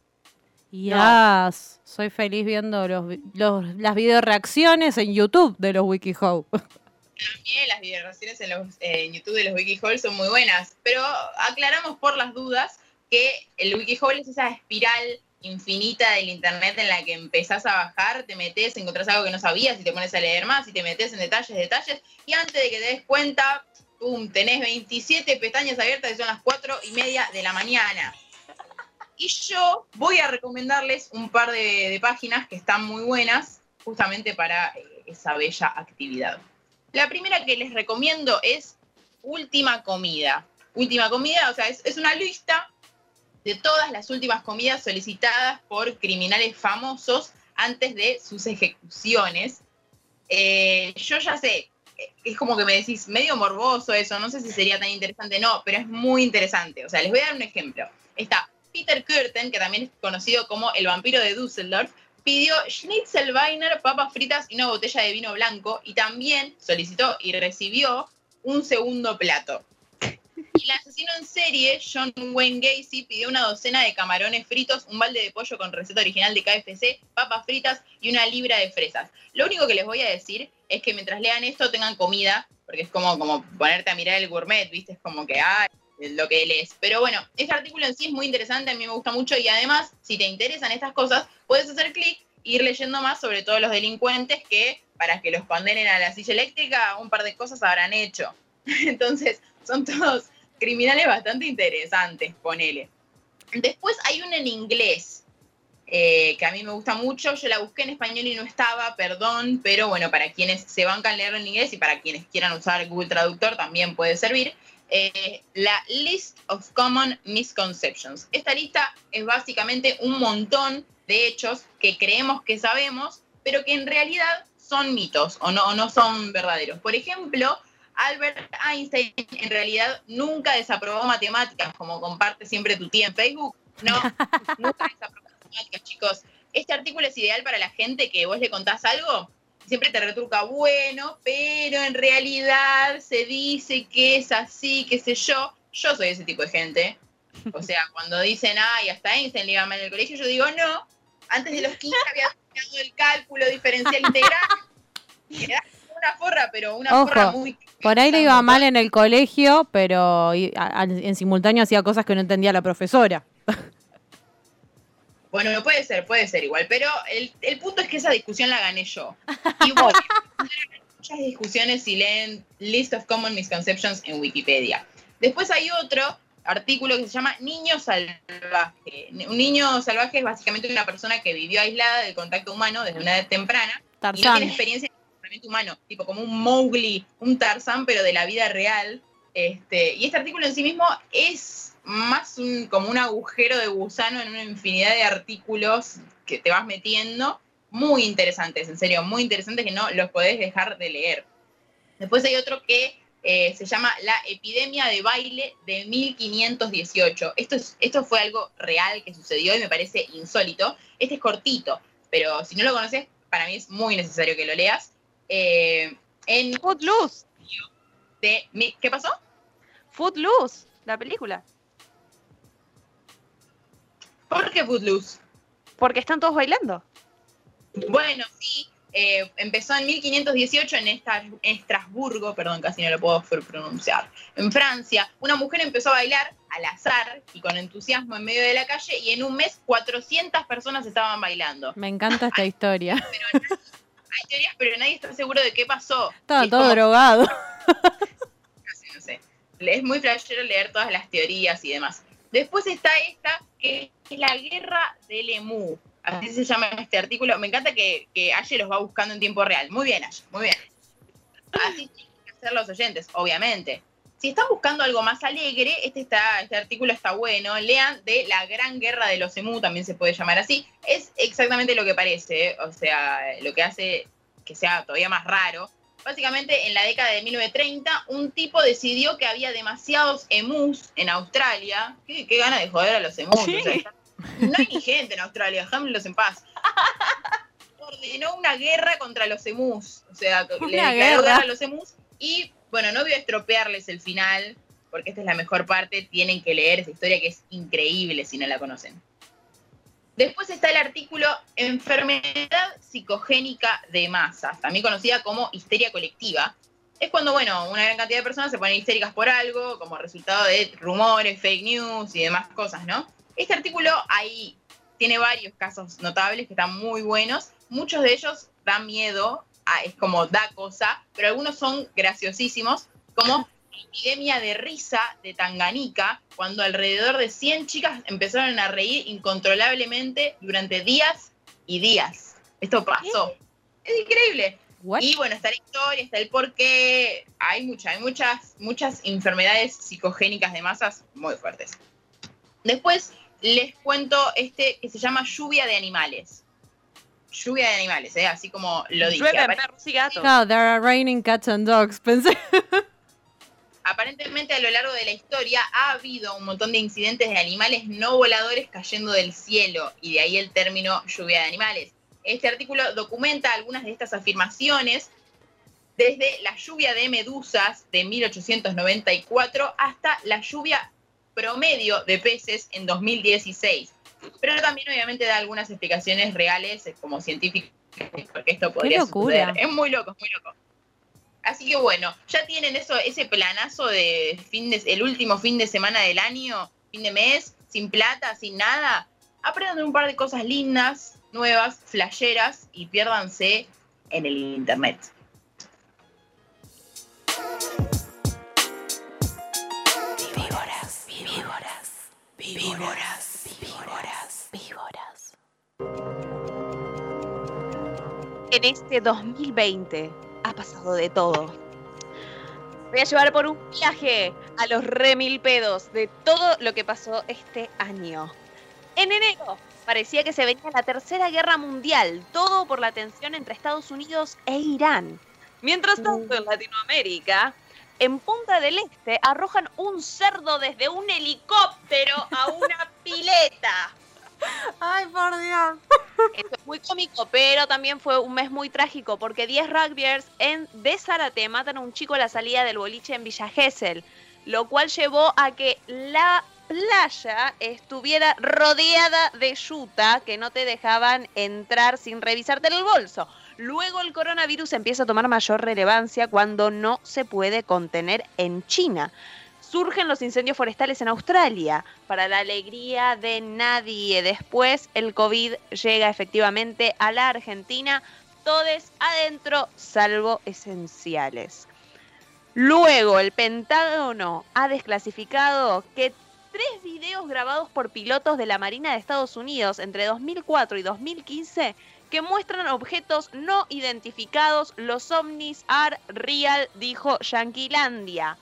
Yes. Soy feliz viendo los, los- las video reacciones en YouTube de los WikiHow. También las videoreacciones en, los, en YouTube de los wikihole son muy buenas, pero aclaramos por las dudas que el wikihole es esa espiral infinita del internet en la que empezás a bajar, te metes, encontrás algo que no sabías y te pones a leer más y te metes en detalles, detalles, y antes de que te des cuenta, pum, tenés 27 pestañas abiertas y son las 4 y media de la mañana. Y yo voy a recomendarles un par de, páginas que están muy buenas justamente para eh, esa bella actividad. La primera que les recomiendo es Última Comida. Última Comida, o sea, es, es una lista de todas las últimas comidas solicitadas por criminales famosos antes de sus ejecuciones. Eh, yo ya sé, eh, es como que me decís, medio morboso eso, no sé si sería tan interesante, no, pero es muy interesante. O sea, les voy a dar un ejemplo. Está Peter Kürten, que también es conocido como el vampiro de Düsseldorf, pidió Schnitzelweiner, papas fritas y una botella de vino blanco y también solicitó y recibió un segundo plato. Y el asesino en serie, John Wayne Gacy, pidió una docena de camarones fritos, un balde de pollo con receta original de KFC, papas fritas y una libra de fresas. Lo único que les voy a decir es que mientras lean esto tengan comida, porque es como, como ponerte a mirar el gourmet, ¿viste? Es como que, ah, lo que lees. Pero bueno, este artículo en sí es muy interesante, a mí me gusta mucho y además, si te interesan estas cosas, puedes hacer clic e ir leyendo más sobre todos los delincuentes que, para que los condenen a la silla eléctrica, un par de cosas habrán hecho. Entonces, son todos criminales bastante interesantes, ponele. Después hay una en inglés, eh, que a mí me gusta mucho. Yo la busqué en español y no estaba, perdón, pero bueno, para quienes se bancan leerlo en inglés y para quienes quieran usar Google Traductor también puede servir. Eh, la List of Common Misconceptions. Esta lista es básicamente un montón de hechos que creemos que sabemos, pero que en realidad son mitos o no, o no son verdaderos. Por ejemplo, Albert Einstein en realidad nunca desaprobó matemáticas, como comparte siempre tu tía en Facebook. No, nunca desaprobó matemáticas, chicos. Este artículo es ideal para la gente que vos le contás algo, siempre te retruca, bueno, pero en realidad se dice que es así, qué sé yo. Yo soy ese tipo de gente. O sea, cuando dicen, ay, hasta Einstein le iba mal en el colegio, yo digo, no, antes de los 15 había terminado el cálculo diferencial integral. Era una forra, pero una forra muy... por ahí le iba mal en el colegio, pero en simultáneo hacía cosas que no entendía la profesora. Bueno, no puede ser, puede ser igual, pero el, el punto es que esa discusión la gané yo. Y bueno, muchas discusiones si leen List of Common Misconceptions en Wikipedia. Después hay otro artículo que se llama Niño Salvaje. Un niño salvaje es básicamente una persona que vivió aislada del contacto humano desde una edad temprana y no Tarzán. tiene experiencia en el comportamiento humano, tipo como un Mowgli, un Tarzán, pero de la vida real. Este, y este artículo en sí mismo es más un- como un agujero de gusano en una infinidad de artículos que te vas metiendo. Muy interesantes, en serio, muy interesantes que no los podés dejar de leer. Después hay otro que eh, se llama La epidemia de baile de 1518. Esto, es, esto fue algo real que sucedió y me parece insólito. Este es cortito, pero si no lo conoces, para mí es muy necesario que lo leas. Eh, en Footloose. de, ¿Qué pasó? Footloose, la película. ¿Por qué Footloose? Porque están todos bailando. Bueno, sí, eh, empezó en 1518 en, Estrasburgo, perdón, casi no lo puedo pr- pronunciar, en Francia. Una mujer empezó a bailar al azar y con entusiasmo en medio de la calle y en un mes 400 personas estaban bailando. Me encanta esta historia. Hay teorías, pero nadie está seguro de qué pasó. Estaba Es todo como- drogado. no sé. Es muy flashero leer todas las teorías y demás. Después está esta, que es la guerra del emú. Así se llama este artículo. Me encanta que, que Aye los va buscando en tiempo real. Muy bien, Aye, muy bien. Así tienen que hacer los oyentes, obviamente. Si están buscando algo más alegre, este, está, este artículo está bueno. Lean de la gran guerra de los emú, también se puede llamar así. Es exactamente lo que parece, ¿eh? o sea, lo que hace que sea todavía más raro. Básicamente, en la década de 1930, un tipo decidió que había demasiados emus en Australia. Qué, qué gana de joder a los emus. o sea, no hay ni gente en Australia, déjamenlos en paz. Ordenó una guerra contra los emus. O sea, le declaró guerra. guerra a los emus. Y bueno, no voy a estropearles el final, porque esta es la mejor parte. Tienen que leer esa historia que es increíble si no la conocen. Después está el artículo Enfermedad psicogénica de masas, también conocida como histeria colectiva. Es cuando, bueno, una gran cantidad de personas se ponen histéricas por algo, como resultado de rumores, fake news y demás cosas, ¿no? Este artículo ahí tiene varios casos notables que están muy buenos. Muchos de ellos dan miedo, es como da cosa, pero algunos son graciosísimos, como epidemia de risa de Tanganica, cuando alrededor de 100 chicas empezaron a reír incontrolablemente durante días y días. Esto pasó. Es increíble. Y bueno, está la historia, está el porqué. Hay muchas, hay muchas, muchas enfermedades psicogénicas de masas muy fuertes. Después les cuento este que se llama lluvia de animales. Lluvia de animales, ¿eh? así como lo dije. Llueven perros y gatos. No, there are raining cats and dogs. Pensé. Aparentemente a lo largo de la historia ha habido un montón de incidentes de animales no voladores cayendo del cielo y de ahí el término lluvia de animales. Este artículo documenta algunas de estas afirmaciones desde la lluvia de medusas de 1894 hasta la lluvia promedio de peces en 2016. Pero también obviamente da algunas explicaciones reales eh, como científicas porque esto podría locura. suceder. Es muy loco, es muy loco. Así que bueno, ya tienen eso, ese planazo de fin de, el último fin de semana del año, fin de mes, sin plata, sin nada. Aprendan un par de cosas lindas, nuevas, flasheras y piérdanse en el internet. Víboras, víboras, víboras, víboras, víboras. En este 2020 ha pasado de todo. Voy a llevar por un viaje a los remil pedos de todo lo que pasó este año. En enero parecía que se venía la tercera guerra mundial, todo por la tensión entre Estados Unidos e Irán. Mientras tanto, en Latinoamérica, en Punta del Este arrojan un cerdo desde un helicóptero a una pileta. Ay, por Dios. Esto es muy cómico, pero también fue un mes muy trágico porque 10 rugbyers en de Zárate matan a un chico a la salida del boliche en Villa Gesell, lo cual llevó a que la playa estuviera rodeada de yuta que no te dejaban entrar sin revisarte el bolso. Luego el coronavirus empieza a tomar mayor relevancia cuando no se puede contener en China. Surgen los incendios forestales en Australia. Para la alegría de nadie. Después el COVID llega efectivamente a la Argentina. Todes adentro, salvo esenciales. Luego el Pentágono ha desclasificado que tres videos grabados por pilotos de la Marina de Estados Unidos entre 2004 y 2015 que muestran objetos no identificados, los ovnis are real, dijo Yanquilandia.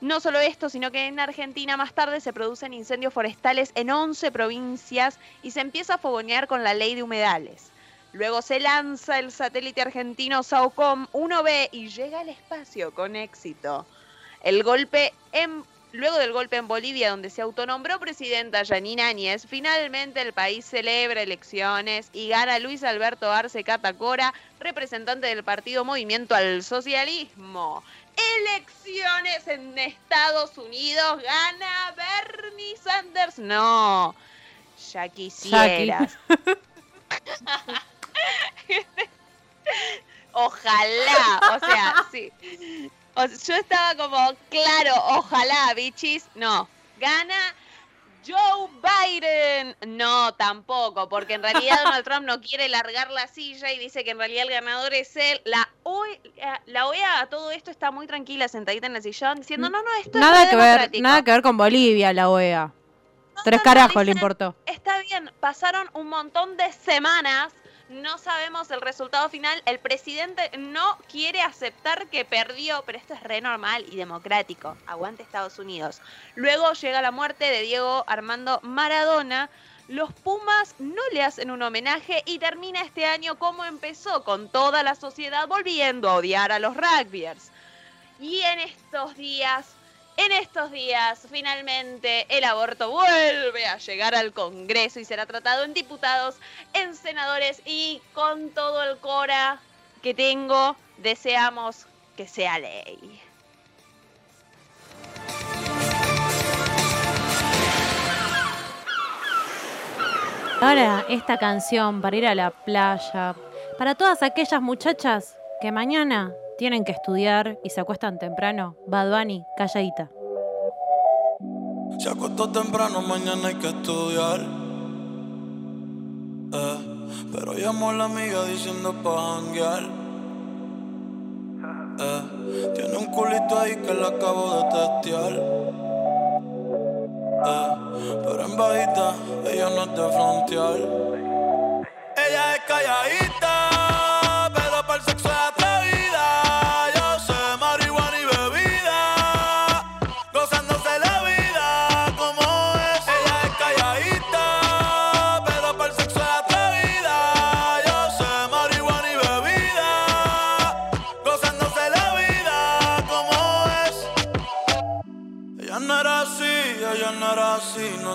No solo esto, sino que en Argentina más tarde se producen incendios forestales en 11 provincias y se empieza a fogonear con la ley de humedales. Luego se lanza el satélite argentino SAOCOM 1B y llega al espacio con éxito. El golpe Luego del golpe en Bolivia, donde se autonombró presidenta Yanina Áñez, finalmente el país celebra elecciones y gana Luis Alberto Arce Catacora, representante del partido Movimiento al Socialismo. Elecciones en Estados Unidos, gana Bernie Sanders. No, ya quisieras. Ojalá, o sea, sí. O sea, yo estaba como, claro, ojalá, bichis. No, gana Joe Biden. No, tampoco, porque en realidad Donald Trump no quiere largar la silla y dice que en realidad el ganador es él. La OEA, la OEA a todo esto está muy tranquila, sentadita en el sillón, diciendo, no, no, esto Nada es que ver, democrático". nada que ver con Bolivia, la OEA. Tres no, carajos le importó. Está bien, pasaron un montón de semanas, no sabemos el resultado final, el presidente no quiere aceptar que perdió, pero esto es re normal y democrático, aguante Estados Unidos. Luego llega la muerte de Diego Armando Maradona, los Pumas no le hacen un homenaje y termina este año como empezó, con toda la sociedad volviendo a odiar a los rugbyers. Y en estos días, en estos días, finalmente el aborto vuelve a llegar al Congreso y será tratado en diputados, en senadores y con todo el cora que tengo, deseamos que sea ley. Ahora esta canción para ir a la playa, para todas aquellas muchachas que mañana tienen que estudiar y se acuestan temprano, Bad calladita. Se acostó temprano, mañana hay que estudiar. Eh, pero llamó a la amiga diciendo pa' janguear. Eh, tiene un culito ahí que la acabo de testear. Eh, pero en bajita, ella no es de frontear. Ella es calladita,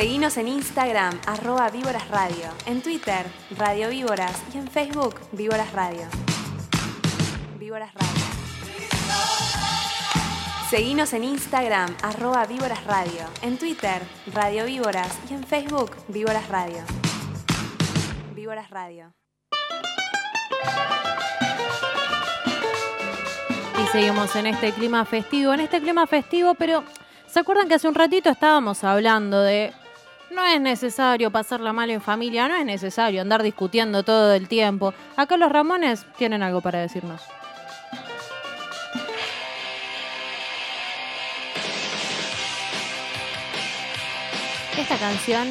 Seguinos en Instagram, arroba Víboras Radio, en Twitter, Radio Víboras y en Facebook, Víboras Radio. Víboras Radio. Seguinos en Instagram, arroba Víboras Radio, en Twitter, Radio Víboras y en Facebook, Víboras Radio. Víboras Radio. Y seguimos en este clima festivo, en este clima festivo, pero ¿se acuerdan que hace un ratito estábamos hablando de no es necesario pasarla mal en familia, no es necesario andar discutiendo todo el tiempo? Acá los Ramones tienen algo para decirnos. Esta canción,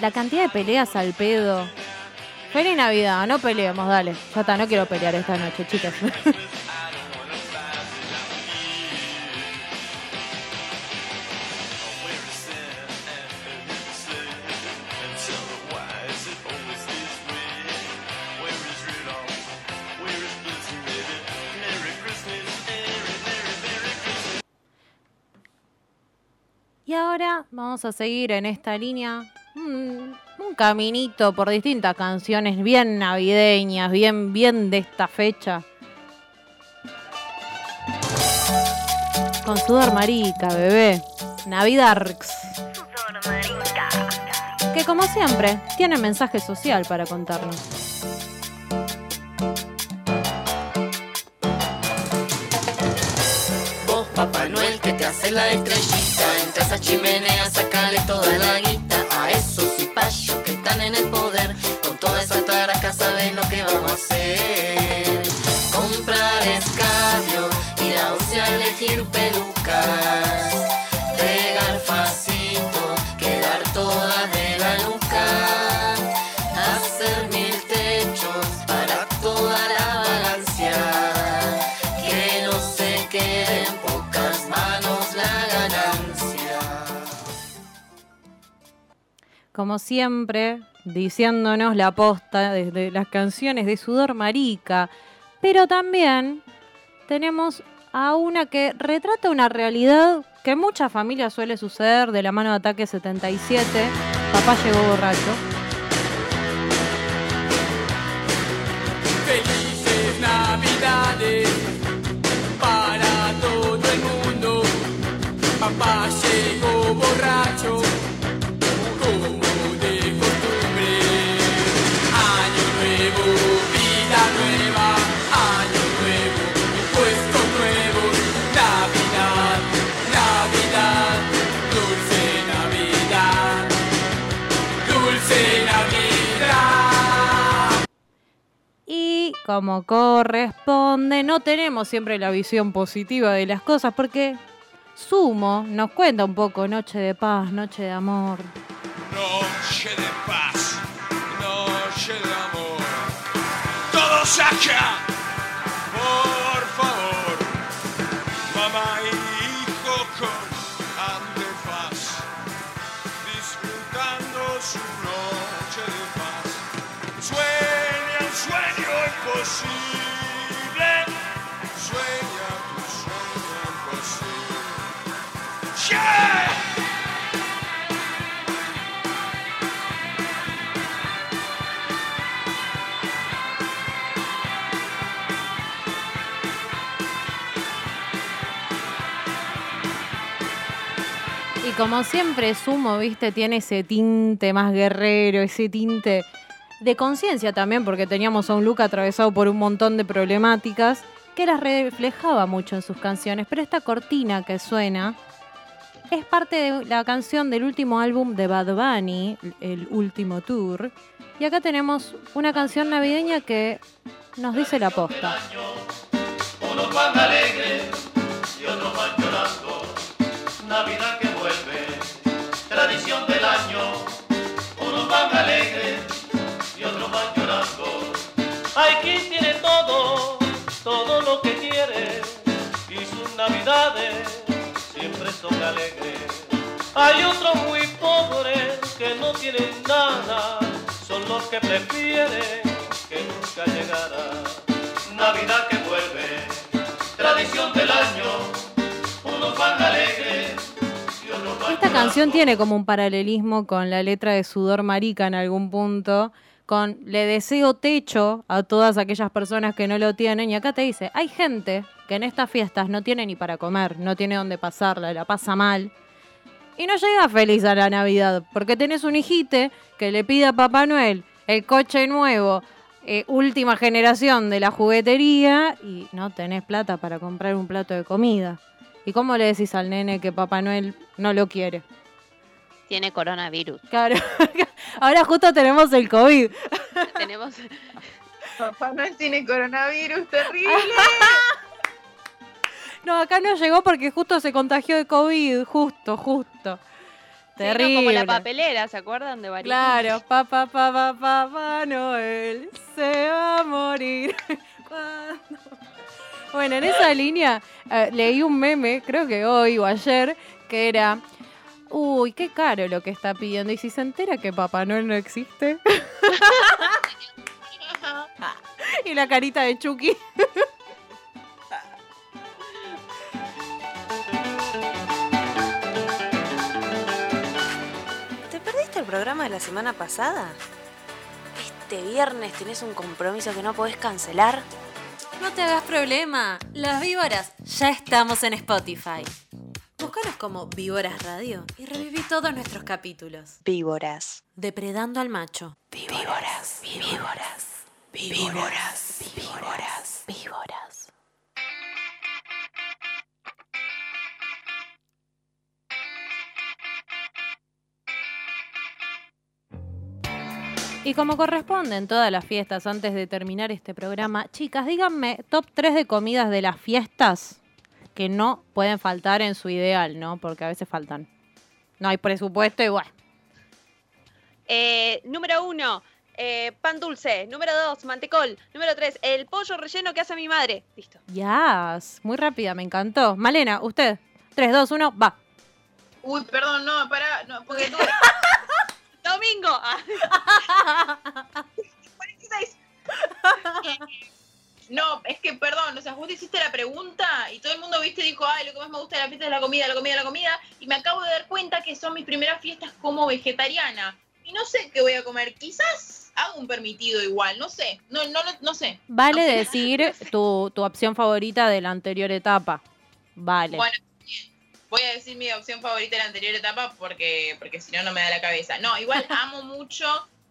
la cantidad de peleas al pedo. Feliz Navidad, no peleemos, dale. Ya está, no quiero pelear esta noche, chicas. vamos a seguir en esta línea, un, un caminito por distintas canciones bien navideñas, bien, bien de esta fecha. Con sudor marica, bebé. Navidarks. Que como siempre, tiene mensaje social para contarnos. Vos, Papá Noel, que te hace la estrellita. Esa chimenea, sacale toda la guita. A esos cipayos que están en el poder. Como siempre, diciéndonos la posta desde las canciones de Sudor Marica. Pero también tenemos a una que retrata una realidad que en muchas familias suele suceder de la mano de Ataque 77. Papá llegó borracho. Como corresponde, no tenemos siempre la visión positiva de las cosas porque Sumo nos cuenta un poco Noche de Paz, Noche de Amor. Noche de paz, noche de amor. Todos acá, por como siempre, Sumo, viste, tiene ese tinte más guerrero, ese tinte de conciencia también, porque teníamos a un Luca atravesado por un montón de problemáticas que las reflejaba mucho en sus canciones. Pero esta cortina que suena es parte de la canción del último álbum de Bad Bunny, el último tour. Y acá tenemos una canción navideña que nos dice la posta. Unos Hay otros muy pobres que no tienen nada. Son los que prefieren que nunca llegara. Navidad que vuelve, tradición del año, unos van alegres Esta canción tiene como un paralelismo con la letra de Sudor Marica en algún punto, con le deseo techo a todas aquellas personas que no lo tienen. Y acá te dice, hay gente que en estas fiestas no tiene ni para comer, no tiene dónde pasarla, la pasa mal. Y no llega feliz a la Navidad, porque tenés un hijite que le pide a Papá Noel el coche nuevo, eh, última generación de la juguetería, y no tenés plata para comprar un plato de comida. ¿Y cómo le decís al nene que Papá Noel no lo quiere? Tiene coronavirus. Claro. Ahora justo tenemos el COVID. Tenemos. Papá Noel tiene coronavirus, terrible. No, acá no llegó porque justo se contagió de COVID. Justo, justo. Sí, no, Terrible. como la papelera, ¿se acuerdan de Barili? Claro, papá, papá, papá Noel se va a morir. ¿Cuándo? Bueno, en esa línea eh, leí un meme, creo que hoy o ayer, que era, uy, qué caro lo que está pidiendo. Y si se entera que Papá Noel no existe. y la carita de Chucky. Programa de la semana pasada? Este viernes tenés un compromiso que no podés cancelar. No te hagas problema. Las víboras ya estamos en Spotify. Búscanos como Víboras Radio y reviví todos nuestros capítulos. Víboras. Depredando al macho. Víboras. Víboras. Víboras. Víboras. Víboras. Y como corresponde en todas las fiestas, antes de terminar este programa, chicas, díganme top 3 de comidas de las fiestas que no pueden faltar en su ideal, ¿no? Porque a veces faltan. No hay presupuesto y bueno. Eh, número uno, eh, pan dulce. Número dos, mantecol. Número tres, el pollo relleno que hace mi madre. Listo. Ya, muy rápida, me encantó. Malena, usted. 3, 2, 1, va. Uy, perdón, no, pará, no, porque tú. Domingo. Ah, 46. Eh, No, es que, perdón, o sea, vos te hiciste la pregunta y todo el mundo, viste, dijo, ay, lo que más me gusta de la fiesta es la comida, la comida, la comida, y me acabo de dar cuenta que son mis primeras fiestas como vegetariana. Y no sé qué voy a comer, quizás hago un permitido igual, no sé, no, no, no, no sé. Vale No sé. decir tu, tu opción favorita de la anterior etapa. Vale. Bueno. Voy a decir mi opción favorita de la anterior etapa porque, porque si no, no me da la cabeza. No, igual amo mucho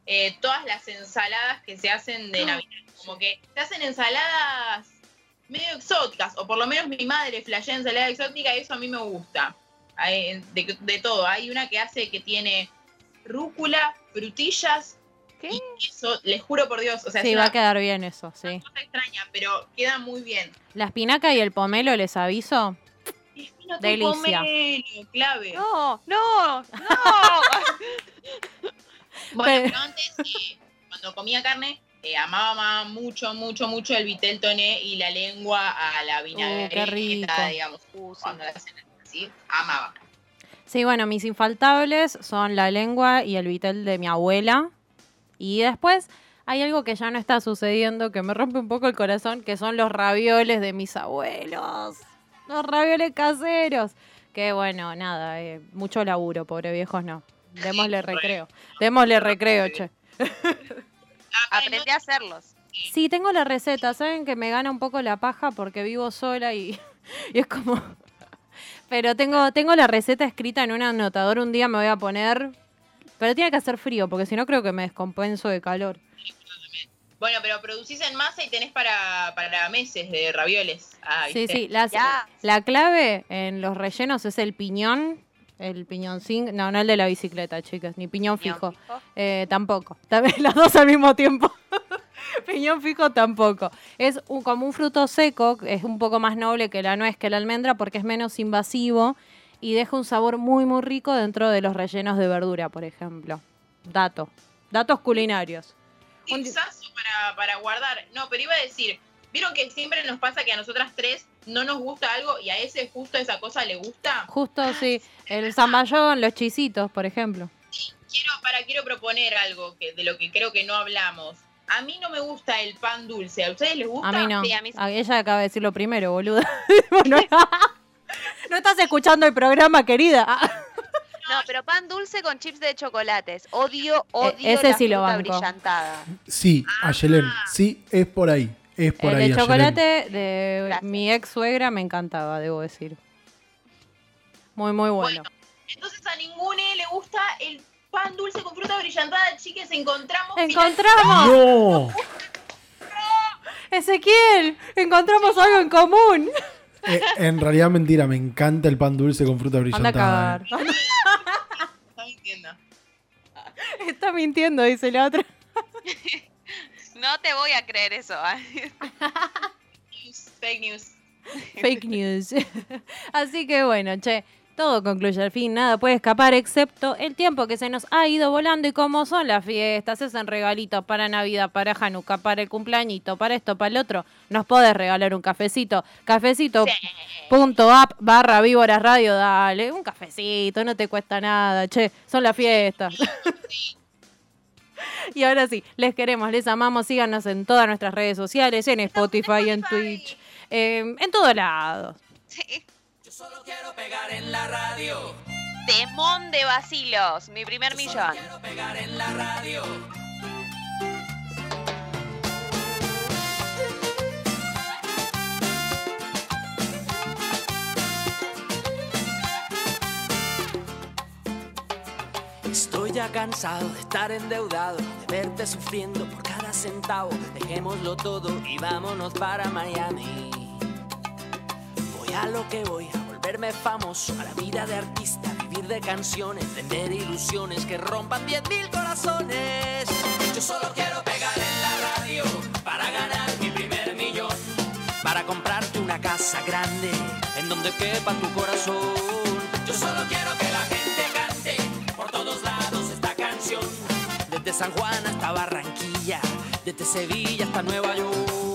eh, todas las ensaladas que se hacen de Navidad. Como que se hacen ensaladas medio exóticas, o por lo menos mi madre flashea ensalada exótica y eso a mí me gusta. Hay de, de todo. Hay una que hace que tiene rúcula, frutillas y queso. Les juro por Dios, o sea, sí, va una a quedar bien eso, sí. cosa extraña, pero queda muy bien. La espinaca y el pomelo, les aviso. Delicia. clave. No, no, no. Bueno, Pero- antes, eh, cuando comía carne, eh, amaba mucho, mucho, mucho el vitel toné y la lengua a la vinagreta, rico. digamos. Cuando la hacen así, amaba. Sí, bueno, mis infaltables son la lengua y el vitel de mi abuela. Y después hay algo que ya no está sucediendo, que me rompe un poco el corazón, que son los ravioles de mis abuelos. Los ravioles caseros. Que bueno, nada, eh, mucho laburo, pobre viejos no. Démosle recreo. Démosle recreo, che. Aprendí a hacerlos. Sí, tengo la receta. Saben que me gana un poco la paja porque vivo sola y, y es como. Pero tengo, tengo la receta escrita en un anotador. Un día me voy a poner. Pero tiene que hacer frío porque si no creo que me descompenso de calor. Bueno, pero producís en masa y tenés para, para meses de ravioles. Ah, Sí, ¿viste? sí. las- la clave en los rellenos es el piñón. El piñón sin. No, no el de la bicicleta, chicas. Ni piñón fijo. Eh, tampoco. También las dos al mismo tiempo. Piñón fijo tampoco. Es un- como un fruto seco, es un poco más noble que la nuez, que la almendra, porque es menos invasivo y deja un sabor muy, muy rico dentro de los rellenos de verdura, por ejemplo. Dato. Datos culinarios. Tipsazo para, para guardar. No, pero iba a decir, vieron que siempre nos pasa que a nosotras tres no nos gusta algo y a ese justo esa cosa le gusta. Justo, sí. El zamballón, los chisitos, por ejemplo. Quiero, para, quiero proponer algo que, de lo que creo que no hablamos. A mí no me gusta el pan dulce. ¿A ustedes les gusta? A mí no. Sí, a mí sí. A- Ella acaba de decirlo primero, boluda. no, no estás escuchando el programa, querida. Ah, No, pero pan dulce con chips de chocolates. Odio, odio E, ese la sí lo fruta banco. brillantada. Sí, Ayelén, sí, es por ahí. Es por el ahí, Ayelén. chocolate de mi ex suegra me encantaba, debo decir. Muy, muy bueno. Entonces a ningune le gusta el pan dulce con fruta brillantada. Chiques, encontramos. ¡Encontramos! No. Ezequiel, encontramos algo en común. Eh, en realidad mentira, me encanta el pan dulce con fruta Anda a brillantada. cagar. Está mintiendo. Está mintiendo, dice la otra. No te voy a creer eso. ¿ah? News, Fake news. Fake news. Así que bueno, che, todo concluye al fin, nada puede escapar excepto el tiempo que se nos ha ido volando y como son las fiestas, se hacen regalitos para Navidad, para Hanukkah, para el cumpleañito, para esto, para el otro, nos podés regalar un cafecito. Cafecito punto app barra víboras radio, dale, un cafecito, no te cuesta nada, che, son las fiestas. Y ahora sí, les queremos, les amamos, síganos en todas nuestras redes sociales, en Spotify, en Twitch, eh, en todos lados. Pegar en la radio, Temón de vacilos, mi primer millón. pegar en la radio. Estoy ya cansado de estar endeudado, de verte sufriendo por cada centavo. Dejémoslo todo y vámonos para Miami. Voy a lo que voy, a volverme famoso, a la vida de artista, vivir de canciones, vender ilusiones que rompan 10.000 corazones. Yo solo quiero pegar en la radio para ganar mi primer millón, para comprarte una casa grande en donde quepa tu corazón. Yo solo quiero que la gente cante por todos lados esta canción, desde San Juan hasta Barranquilla, desde Sevilla hasta Nueva York.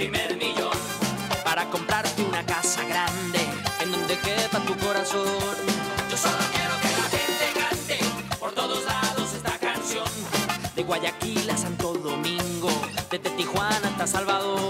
primer millón. Para comprarte una casa grande en donde quepa tu corazón. Yo solo quiero que la gente cante por todos lados esta canción. De Guayaquil a Santo Domingo, desde Tijuana hasta Salvador.